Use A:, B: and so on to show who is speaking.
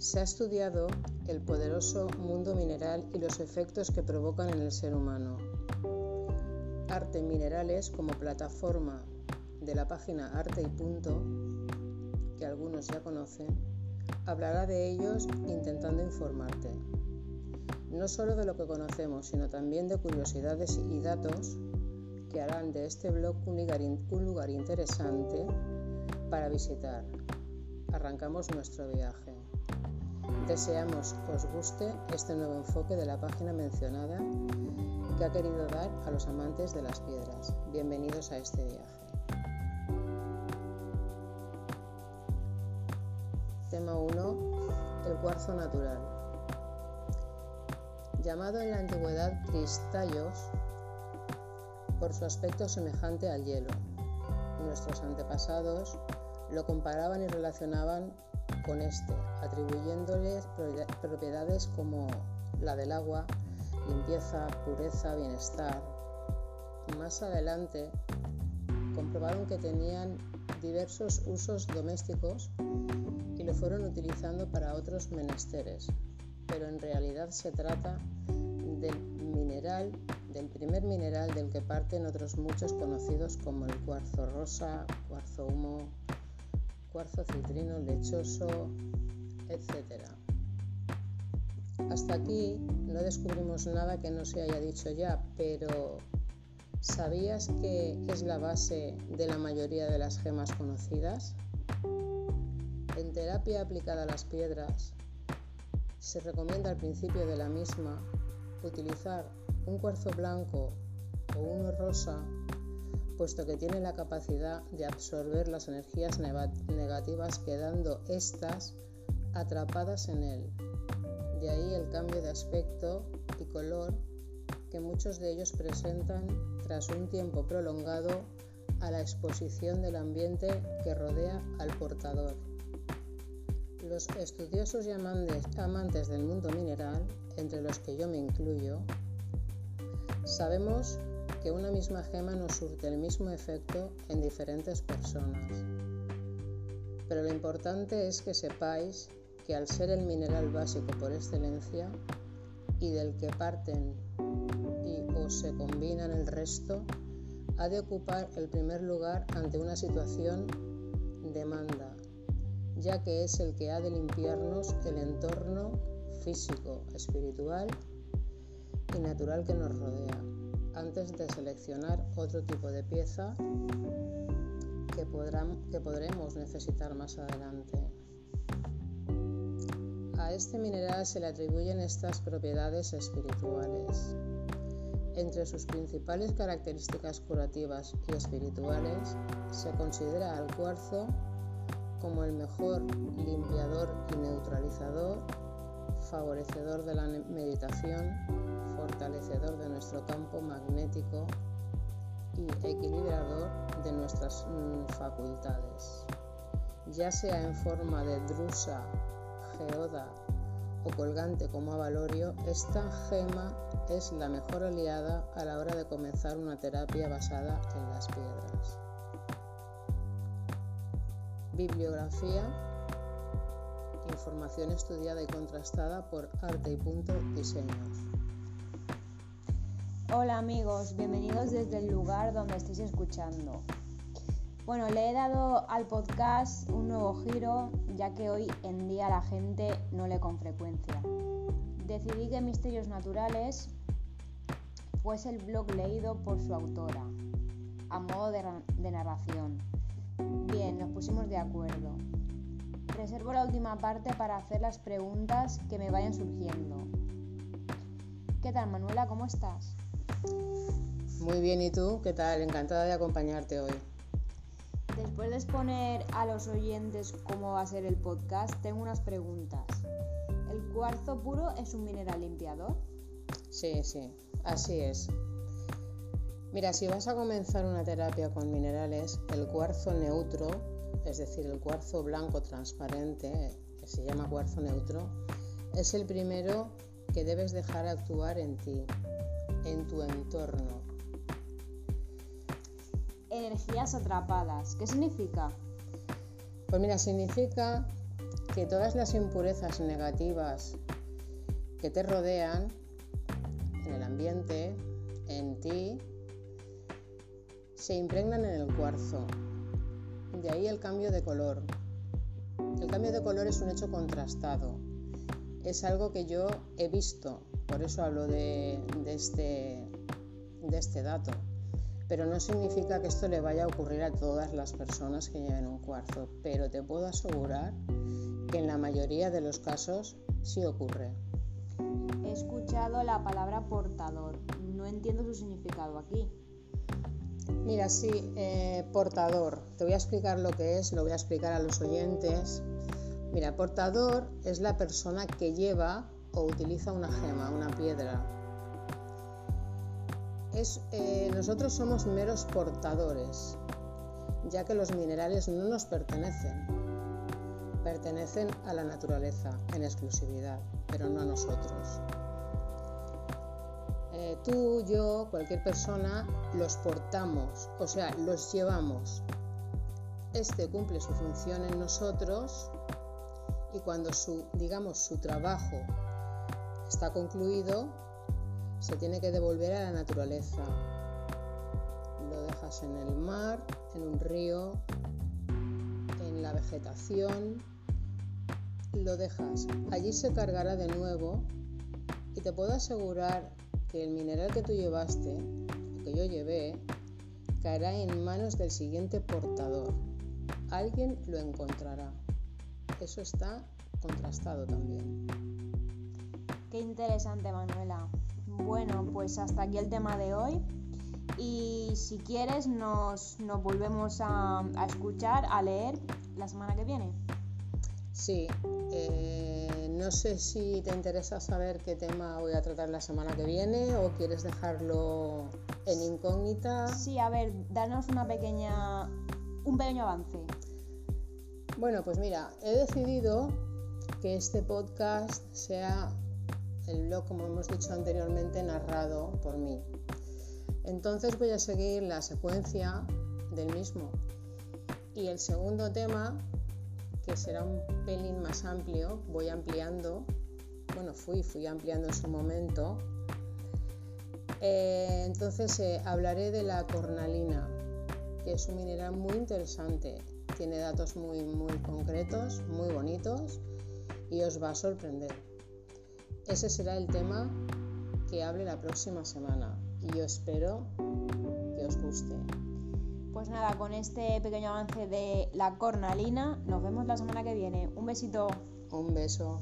A: Se ha estudiado el poderoso mundo mineral y los efectos que provocan en el ser humano. Arte Minerales como plataforma de la página Arte y Punto, que algunos ya conocen, hablará de ellos intentando informarte. No solo de lo que conocemos, sino también de curiosidades y datos que harán de este blog un lugar, interesante para visitar. Arrancamos nuestro viaje. Deseamos os guste este nuevo enfoque de la página mencionada que ha querido dar a los amantes de las piedras. Bienvenidos a este viaje. Tema 1. El cuarzo natural. Llamado en la antigüedad cristallos por su aspecto semejante al hielo. Nuestros antepasados lo comparaban y relacionaban con este, atribuyéndoles propiedades como la del agua, limpieza, pureza, bienestar. Más adelante comprobaron que tenían diversos usos domésticos y lo fueron utilizando para otros menesteres, pero en realidad se trata del mineral, del primer mineral del que parten otros muchos conocidos como el cuarzo rosa, cuarzo humo, cuarzo citrino, lechoso, etc. Hasta aquí no descubrimos nada que no se haya dicho ya, pero ¿sabías que es la base de la mayoría de las gemas conocidas? En terapia aplicada a las piedras, se recomienda al principio de la misma utilizar un cuarzo blanco o uno rosa puesto que tiene la capacidad de absorber las energías negativas quedando éstas atrapadas en él. De ahí el cambio de aspecto y color que muchos de ellos presentan tras un tiempo prolongado a la exposición del ambiente que rodea al portador. Los estudiosos y amantes del mundo mineral, entre los que yo me incluyo, sabemos que una misma gema nos surte el mismo efecto en diferentes personas. Pero lo importante es que sepáis que al ser el mineral básico por excelencia y del que parten y o se combinan el resto, ha de ocupar el primer lugar ante una situación demanda, ya que es el que ha de limpiarnos el entorno físico, espiritual y natural que nos rodea antes de seleccionar otro tipo de pieza que, podremos necesitar más adelante. A este mineral se le atribuyen estas propiedades espirituales. Entre sus principales características curativas y espirituales se considera al cuarzo como el mejor limpiador y neutralizador, favorecedor de la meditación, fortalecedor de nuestro campo magnético y equilibrador de nuestras mm, facultades, ya sea en forma de drusa, geoda o colgante como avalorio, esta gema es la mejor aliada a la hora de comenzar una terapia basada en las piedras. Bibliografía Información estudiada y contrastada por Arte y Punto Diseños.
B: Hola amigos, bienvenidos desde el lugar donde estéis escuchando. Bueno, le he dado al podcast un nuevo giro, ya que hoy en día la gente no lee con frecuencia. Decidí que Misterios Naturales fuese el blog leído por su autora, a modo de, de narración. Bien, nos pusimos de acuerdo. Reservo la última parte para hacer las preguntas que me vayan surgiendo. ¿Qué tal Manuela? ¿Cómo estás?
A: Muy bien, ¿y tú? ¿Qué tal? Encantada de acompañarte hoy.
B: Después de exponer a los oyentes cómo va a ser el podcast, tengo unas preguntas. ¿El cuarzo puro es un mineral limpiador?
A: Sí, sí, así es. Mira, si vas a comenzar una terapia con minerales, el cuarzo neutro, es decir, el cuarzo blanco transparente, que se llama cuarzo neutro, es el primero que debes dejar actuar en ti, en tu entorno.
B: Energías atrapadas, ¿qué significa?
A: Pues mira, significa que todas las impurezas negativas que te rodean en el ambiente, en ti, se impregnan en el cuarzo. De ahí el cambio de color. El cambio de color es un hecho contrastado. Es algo que yo he visto, por eso hablo de, este, de este dato. Pero no significa que esto le vaya a ocurrir a todas las personas que lleven un cuarzo. Pero te puedo asegurar que en la mayoría de los casos sí ocurre.
B: He escuchado la palabra portador. No entiendo su significado aquí.
A: Mira, sí, eh, portador. Te voy a explicar lo que es, lo voy a explicar a los oyentes. Mira, portador es la persona que lleva o utiliza una gema, una piedra. Es, eh, nosotros somos meros portadores, ya que los minerales no nos pertenecen. Pertenecen a la naturaleza en exclusividad, pero no a nosotros. Eh, tú, yo, cualquier persona, los portamos, o sea, los llevamos. Este cumple su función en nosotros y cuando su, digamos, su trabajo está concluido, se tiene que devolver a la naturaleza. Lo dejas en el mar, en un río, en la vegetación, lo dejas. Allí se cargará de nuevo y te puedo asegurar que el mineral que tú llevaste, o que yo llevé, caerá en manos del siguiente portador. Alguien lo encontrará. Eso está contrastado también.
B: Qué interesante, Manuela. Bueno, pues hasta aquí el tema de hoy. Y si quieres, nos, volvemos a, a escuchar, a leer la semana que viene.
A: Sí, eh, no sé si te interesa saber qué tema voy a tratar la semana que viene o quieres dejarlo en incógnita.
B: Sí, a ver, danos una pequeña, un pequeño avance.
A: Bueno, pues mira, he decidido que este podcast sea el blog, como hemos dicho anteriormente, narrado por mí. Entonces voy a seguir la secuencia del mismo. Y el segundo tema que será un pelín más amplio, voy ampliando, bueno, fui, fui ampliando en su momento. Eh, entonces eh, hablaré de la cornalina, que es un mineral muy interesante, tiene datos muy, muy concretos, muy bonitos y os va a sorprender. Ese será el tema que hable la próxima semana y yo espero que os guste.
B: Pues nada, con este pequeño avance de la cornalina, nos vemos la semana que viene. Un besito.
A: Un beso.